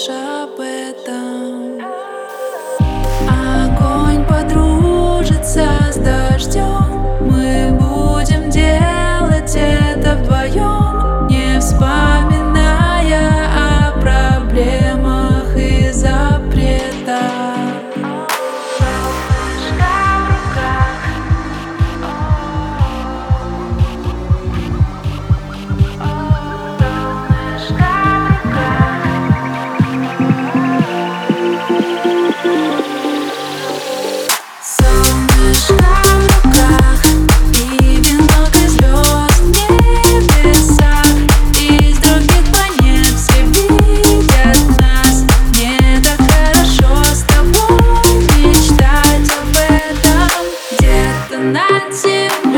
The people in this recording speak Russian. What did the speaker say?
помнишь об этом? Огонь подружится с дождем. Мы будем делать это вдвоем tonight too.